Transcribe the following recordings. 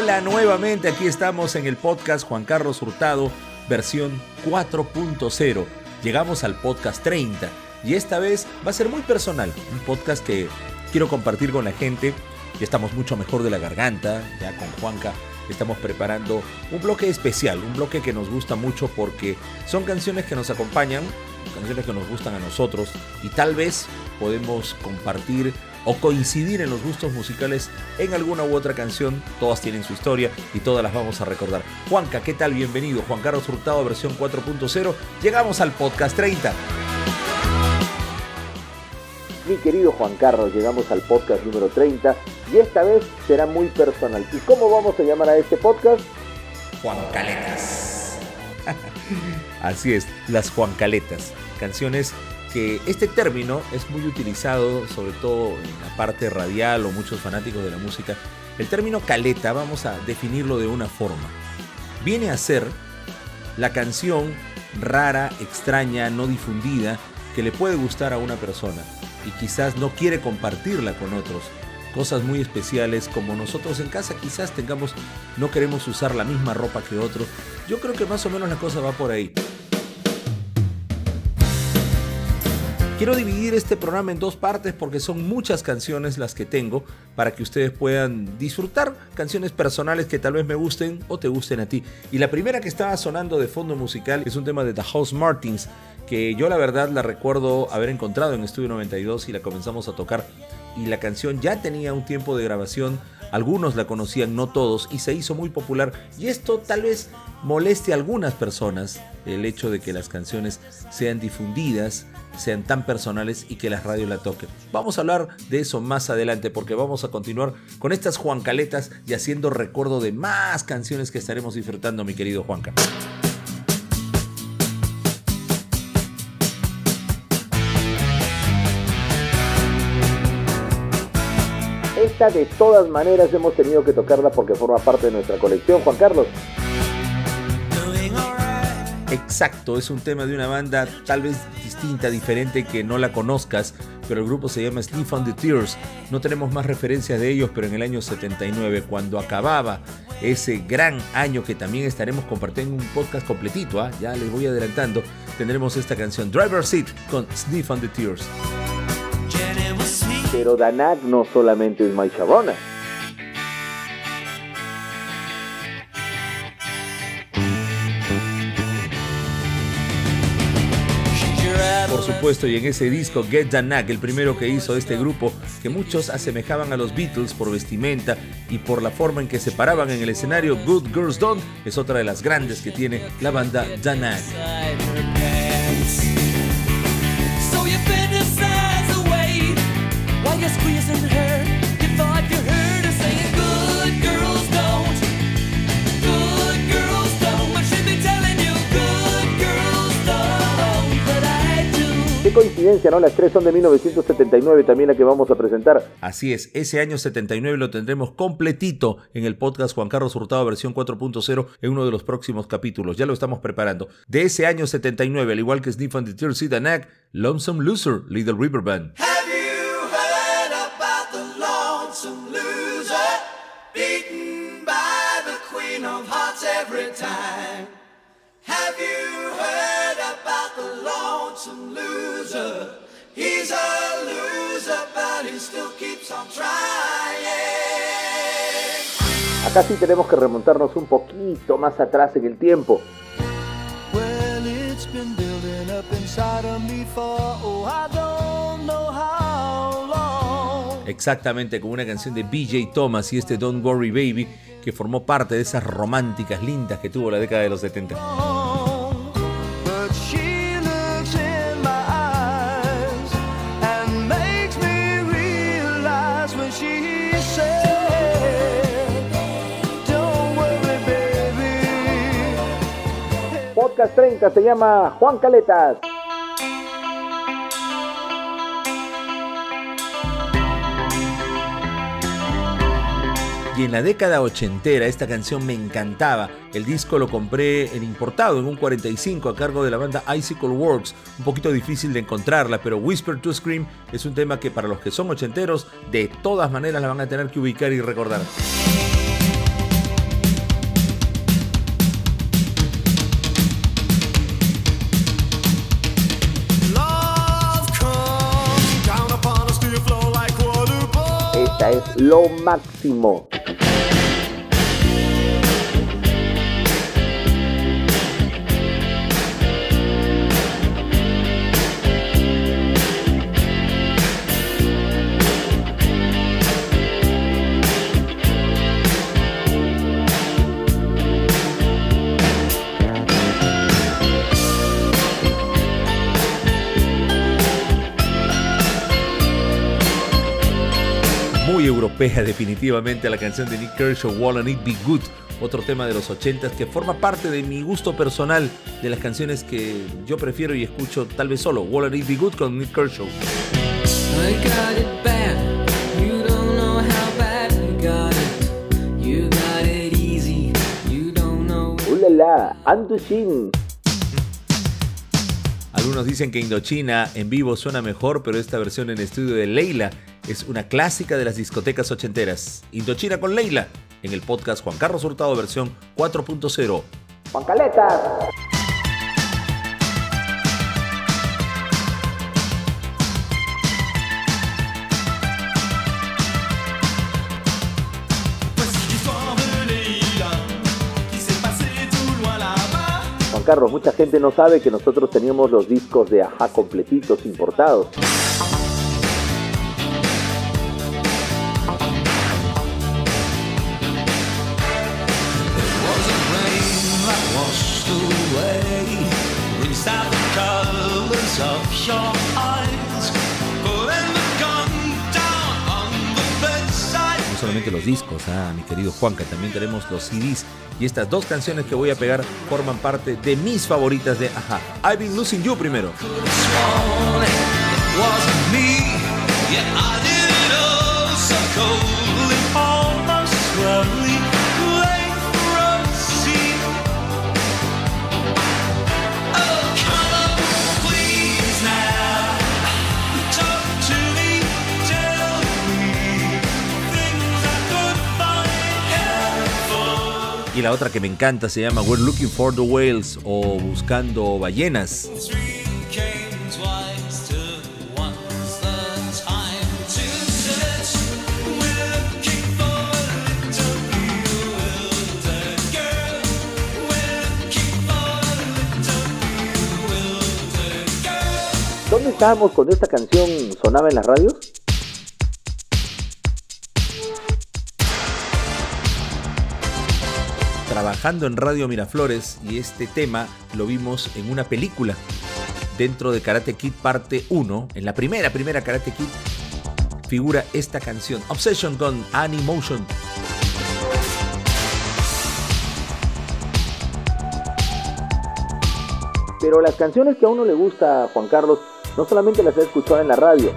Hola nuevamente, aquí estamos en el podcast Juan Carlos Hurtado, versión 4.0. Llegamos al podcast 30 y esta vez va a ser muy personal, un podcast que quiero compartir con la gente. Ya estamos mucho mejor de la garganta, ya con Juanca estamos preparando un bloque especial, un bloque que nos gusta mucho porque son canciones que nos acompañan, canciones que nos gustan a nosotros y tal vez podemos compartir o coincidir en los gustos musicales en alguna u otra canción. Todas tienen su historia y todas las vamos a recordar. Juanca, ¿qué tal? Bienvenido. Juan Carlos Hurtado, versión 4.0. Llegamos al podcast 30. Mi querido Juan Carlos, llegamos al podcast número 30 y esta vez será muy personal. ¿Y cómo vamos a llamar a este podcast? Juan Caletas. Así es, las Juan Caletas. Canciones que este término es muy utilizado, sobre todo en la parte radial o muchos fanáticos de la música. El término caleta, vamos a definirlo de una forma. Viene a ser la canción rara, extraña, no difundida, que le puede gustar a una persona y quizás no quiere compartirla con otros. Cosas muy especiales como nosotros en casa quizás tengamos, no queremos usar la misma ropa que otros. Yo creo que más o menos la cosa va por ahí. Quiero dividir este programa en dos partes porque son muchas canciones las que tengo para que ustedes puedan disfrutar canciones personales que tal vez me gusten o te gusten a ti. Y la primera que estaba sonando de fondo musical es un tema de The House Martins que yo la verdad la recuerdo haber encontrado en Estudio 92 y la comenzamos a tocar y la canción ya tenía un tiempo de grabación, algunos la conocían, no todos, y se hizo muy popular y esto tal vez moleste a algunas personas el hecho de que las canciones sean difundidas sean tan personales y que las radios la toquen. Vamos a hablar de eso más adelante porque vamos a continuar con estas Juancaletas y haciendo recuerdo de más canciones que estaremos disfrutando, mi querido Juanca. Esta de todas maneras hemos tenido que tocarla porque forma parte de nuestra colección, Juan Carlos. Exacto, es un tema de una banda tal vez distinta, diferente, que no la conozcas, pero el grupo se llama Sleep on the Tears. No tenemos más referencias de ellos, pero en el año 79, cuando acababa ese gran año que también estaremos compartiendo un podcast completito, ¿ah? ya les voy adelantando, tendremos esta canción Driver Seat con Sniff on the Tears. Pero Danag no solamente es My Sharona. Supuesto, y en ese disco Get Danak, el primero que hizo este grupo, que muchos asemejaban a los Beatles por vestimenta y por la forma en que se paraban en el escenario, Good Girls Don't, es otra de las grandes que tiene la banda Danak. Coincidencia, ¿no? Las tres son de 1979, también la que vamos a presentar. Así es, ese año 79 lo tendremos completito en el podcast Juan Carlos Hurtado versión 4.0 en uno de los próximos capítulos. Ya lo estamos preparando. De ese año 79, al igual que Sniff and the Tears y Danak, Lonesome Loser, Little River Band. He's a loser, but he still keeps on trying. Acá sí tenemos que remontarnos un poquito más atrás en el tiempo. Well, it's been building up inside of me for, oh, I don't know how long. Exactamente, como una canción de BJ Thomas y este Don't Worry Baby que formó parte de esas románticas lindas que tuvo la década de los 70. Podcast 30 se llama Juan Caletas. Y en la década ochentera esta canción me encantaba. El disco lo compré en importado en un 45 a cargo de la banda Icicle Works. Un poquito difícil de encontrarla, pero Whisper to Scream es un tema que para los que son ochenteros de todas maneras la van a tener que ubicar y recordar. Lo máximo. Definitivamente la canción de Nick Kershaw, Wall and It Be Good, otro tema de los 80 que forma parte de mi gusto personal de las canciones que yo prefiero y escucho tal vez solo, Wall and It Be Good con Nick Kershaw. ¡Ulala! Andushin. Algunos dicen que Indochina en vivo suena mejor, pero esta versión en estudio de Leila es una clásica de las discotecas ochenteras. Indochina con Leila, en el podcast Juan Carlos Hurtado versión 4.0. Juan Caleta. Juan Carlos, mucha gente no sabe que nosotros teníamos los discos de Aja completitos importados. Discos, ah, mi querido Juanca, también tenemos los CDs. Y estas dos canciones que voy a pegar forman parte de mis favoritas de Aja. I've been losing you primero. Y la otra que me encanta se llama We're Looking for the Whales o Buscando Ballenas. ¿Dónde estábamos cuando esta canción sonaba en las radios? En Radio Miraflores y este tema lo vimos en una película dentro de Karate Kid parte 1, en la primera, primera Karate Kid, figura esta canción, Obsession con Animotion. Pero las canciones que a uno le gusta, Juan Carlos, no solamente las he escuchado en la radio,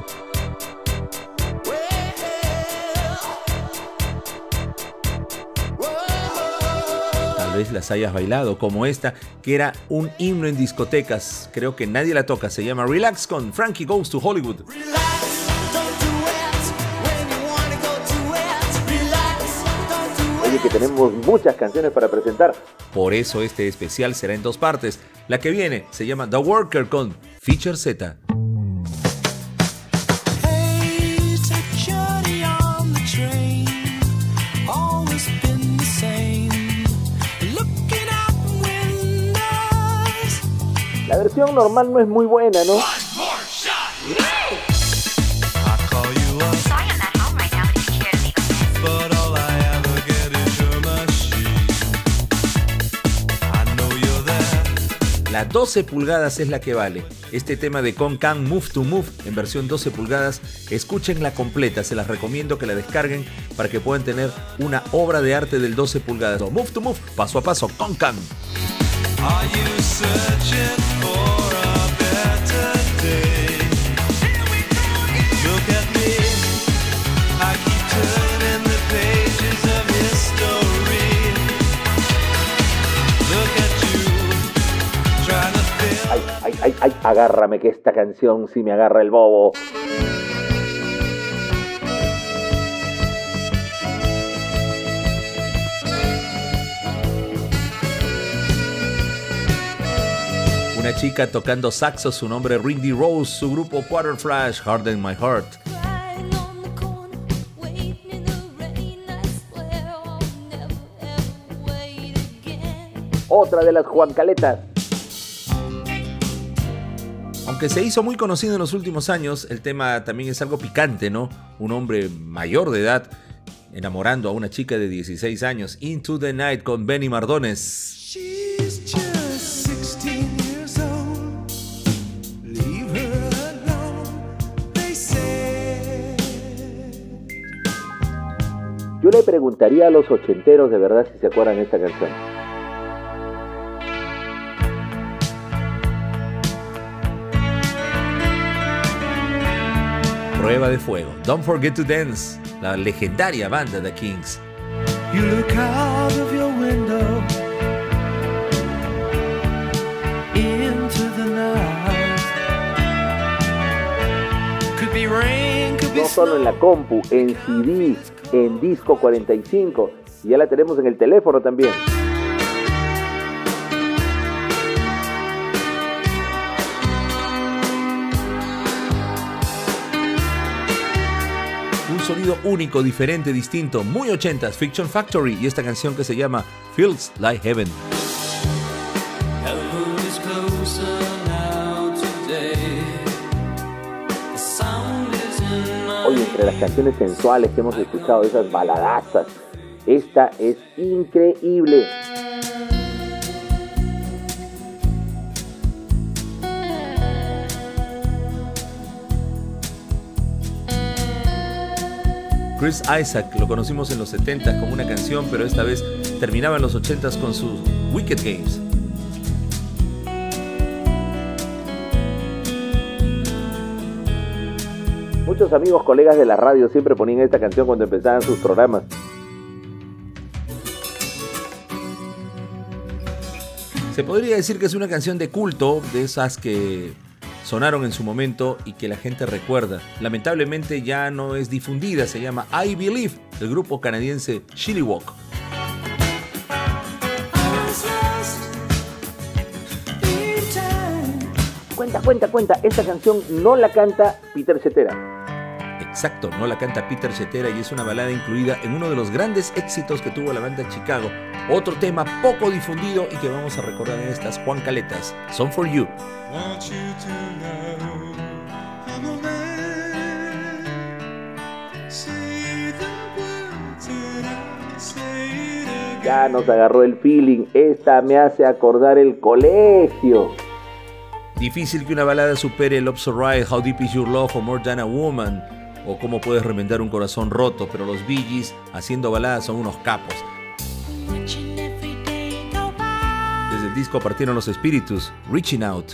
vez las hayas bailado, como esta, que era un himno en discotecas. Creo que nadie la toca. Se llama Relax con Frankie Goes to Hollywood. Oye, que tenemos muchas canciones para presentar. Por eso este especial será en dos partes. La que viene se llama The Worker con Feature Z. versión normal no es muy buena, ¿no? La 12 pulgadas es la que vale. Este tema de Can Move to Move en versión 12 pulgadas, escúchenla completa, se las recomiendo que la descarguen para que puedan tener una obra de arte del 12 pulgadas. Move to Move, paso a paso, Can. Agárrame que esta canción sí me agarra el bobo. Una chica tocando saxo, su nombre Rindy Rose, su grupo Quarter Flash, Harden My Heart. Otra de las Juancaletas. Aunque se hizo muy conocido en los últimos años, el tema también es algo picante, ¿no? Un hombre mayor de edad enamorando a una chica de 16 años. Into the Night con Benny Mardones. Yo le preguntaría a los ochenteros de verdad si se acuerdan de esta canción. Prueba de fuego. Don't forget to dance. La legendaria banda The Kings. You look out of your window into the night. Could be rain, could be no solo en la compu, en CD, en disco 45 y ya la tenemos en el teléfono también. Sonido único, diferente, distinto, muy ochentas, Fiction Factory y esta canción que se llama Feels Like Heaven. Hoy entre las canciones sensuales que hemos escuchado, esas baladazas, esta es increíble. Chris Isaac lo conocimos en los 70 con una canción, pero esta vez terminaba en los 80 con sus Wicked Games. Muchos amigos, colegas de la radio siempre ponían esta canción cuando empezaban sus programas. Se podría decir que es una canción de culto, de esas que sonaron en su momento y que la gente recuerda. Lamentablemente ya no es difundida, se llama I Believe, del grupo canadiense Chili Walk. Cuenta, cuenta, cuenta, esta canción no la canta Peter Cetera. Exacto, no la canta Peter Cetera y es una balada incluida en uno de los grandes éxitos que tuvo la banda Chicago. Otro tema poco difundido y que vamos a recordar en estas Juan Caletas, Son for You. Ya nos agarró el feeling, esta me hace acordar el colegio. Difícil que una balada supere Love So Right, How Deep Is Your Love o More Than a Woman o cómo puedes remendar un corazón roto, pero los Bee haciendo baladas son unos capos. Disco partieron los espíritus, Reaching Out.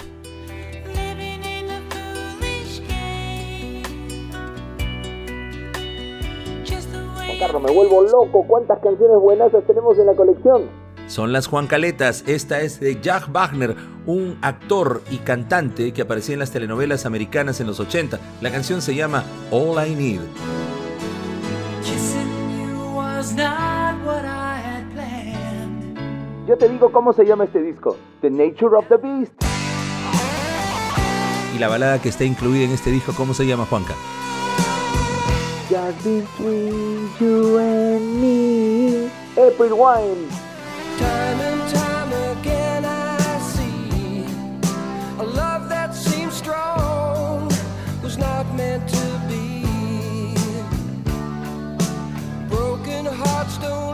Juan Carlos, me vuelvo loco, cuántas canciones buenas tenemos en la colección son las Juan Caletas. Esta es de Jack Wagner, un actor y cantante que aparecía en las telenovelas americanas en los 80. La canción se llama All I Need. Yo te digo cómo se llama este disco, The Nature of the Beast. Y la balada que está incluida en este disco, ¿cómo se llama, Juanca? Just between you and me, April Wine. Time and time again I see a love that seems strong was not meant to be. Broken hearts don't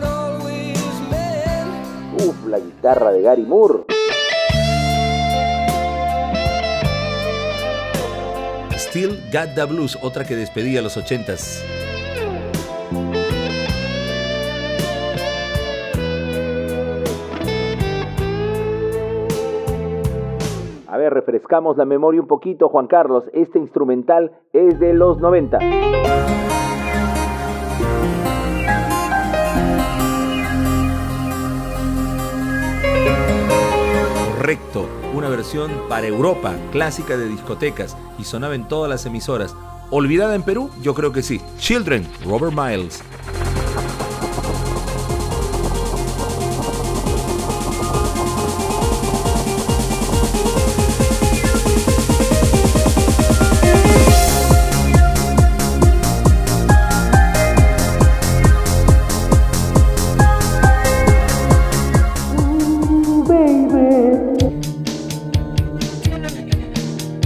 la guitarra de Gary Moore. Still Got the Blues, otra que despedía a los ochentas. A ver, refrescamos la memoria un poquito, Juan Carlos. Este instrumental es de los 90. Una versión para Europa, clásica de discotecas, y sonaba en todas las emisoras. ¿Olvidada en Perú? Yo creo que sí. Children, Robert Miles.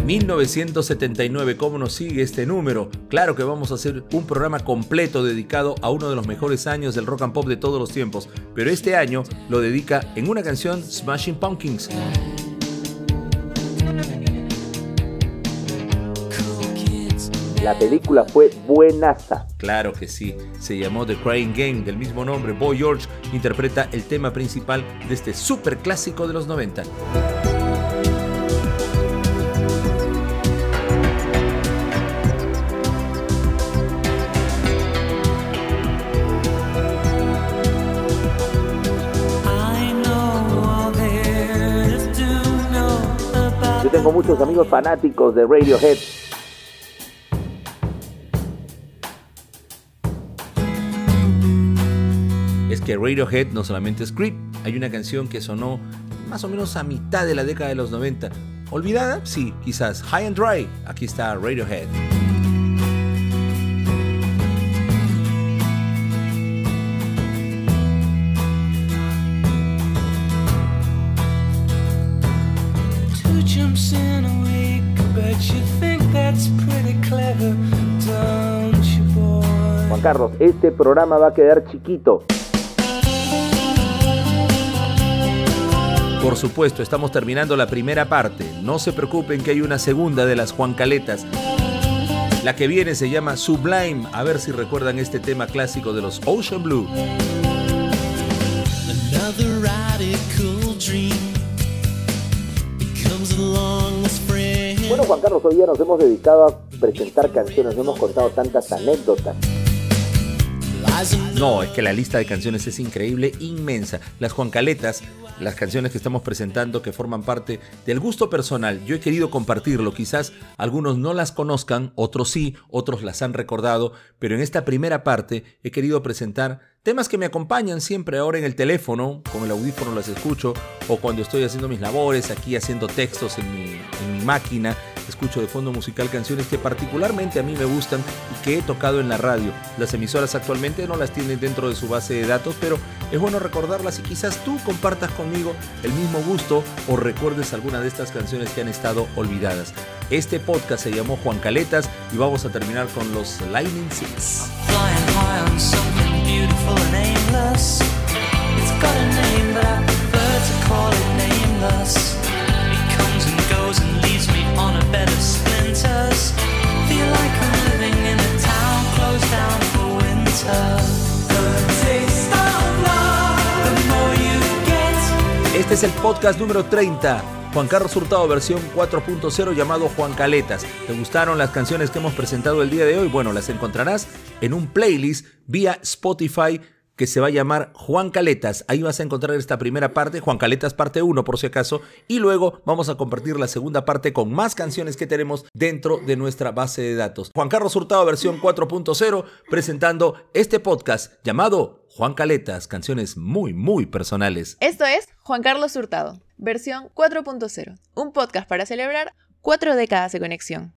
1979. ¿Cómo nos sigue este número? Claro que vamos a hacer un programa completo dedicado a uno de los mejores años del rock and pop de todos los tiempos, pero este año lo dedica en una canción Smashing Pumpkins. La película fue buenaza. Claro que sí, se llamó The Crying Game, del mismo nombre. Boy George interpreta el tema principal de este super clásico de los 90. Tengo muchos amigos fanáticos de Radiohead que Radiohead no solamente es Creep, hay una canción que sonó más o menos a mitad de la década de los 90. ¿Olvidada? Sí, quizás. High and Dry. Aquí está Radiohead. Juan Carlos, este programa va a quedar chiquito. Por supuesto, estamos terminando la primera parte. No se preocupen que hay una segunda de las Juan Caletas. La que viene se llama Sublime. A ver si recuerdan este tema clásico de los Ocean Blue. Bueno, Juan Carlos, hoy día nos hemos dedicado a presentar canciones, nos hemos contado tantas anécdotas. No, es que la lista de canciones es increíble, inmensa. Las Juan Caletas las canciones que estamos presentando que forman parte del gusto personal. Yo he querido compartirlo, quizás algunos no las conozcan, otros sí, otros las han recordado, pero en esta primera parte he querido presentar temas que me acompañan siempre ahora en el teléfono, con el audífono las escucho, o cuando estoy haciendo mis labores, aquí haciendo textos en mi máquina, escucho de fondo musical canciones que particularmente a mí me gustan y que he tocado en la radio. Las emisoras actualmente no las tienen dentro de su base de datos, pero es bueno recordarlas y quizás tú compartas conmigo el mismo gusto o recuerdes alguna de estas canciones que han estado olvidadas. Este podcast se llamó Juan Caletas y vamos a terminar con los Lightning Six. Este es el podcast número 30. Juan Carlos Hurtado versión 4.0 llamado Juan Caletas. ¿Te gustaron las canciones que hemos presentado el día de hoy? Bueno, las encontrarás en un playlist vía Spotify que se va a llamar Juan Caletas. Ahí vas a encontrar esta primera parte, Juan Caletas parte 1 por si acaso, y luego vamos a compartir la segunda parte con más canciones que tenemos dentro de nuestra base de datos. Juan Carlos Hurtado versión 4.0 presentando este podcast llamado Juan Caletas, canciones muy, muy personales. Esto es Juan Carlos Hurtado, versión 4.0, un podcast para celebrar cuatro décadas de conexión.